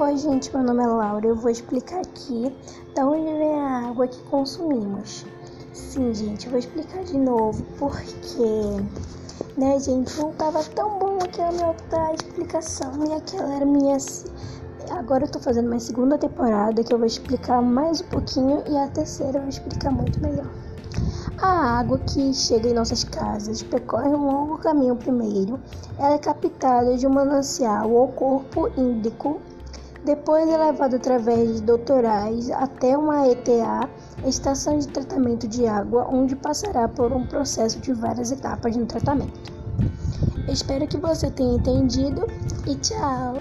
Oi, gente, meu nome é Laura. Eu vou explicar aqui da onde vem a água que consumimos. Sim, gente, eu vou explicar de novo porque, né, gente, não tava tão bom aquela minha outra explicação e aquela era minha. Agora eu tô fazendo minha segunda temporada que eu vou explicar mais um pouquinho e a terceira eu vou explicar muito melhor. A água que chega em nossas casas percorre um longo caminho primeiro. Ela é captada de um manancial ou corpo hídrico depois é levado através de doutorais até uma ETA, estação de tratamento de água, onde passará por um processo de várias etapas no tratamento. Espero que você tenha entendido e tchau!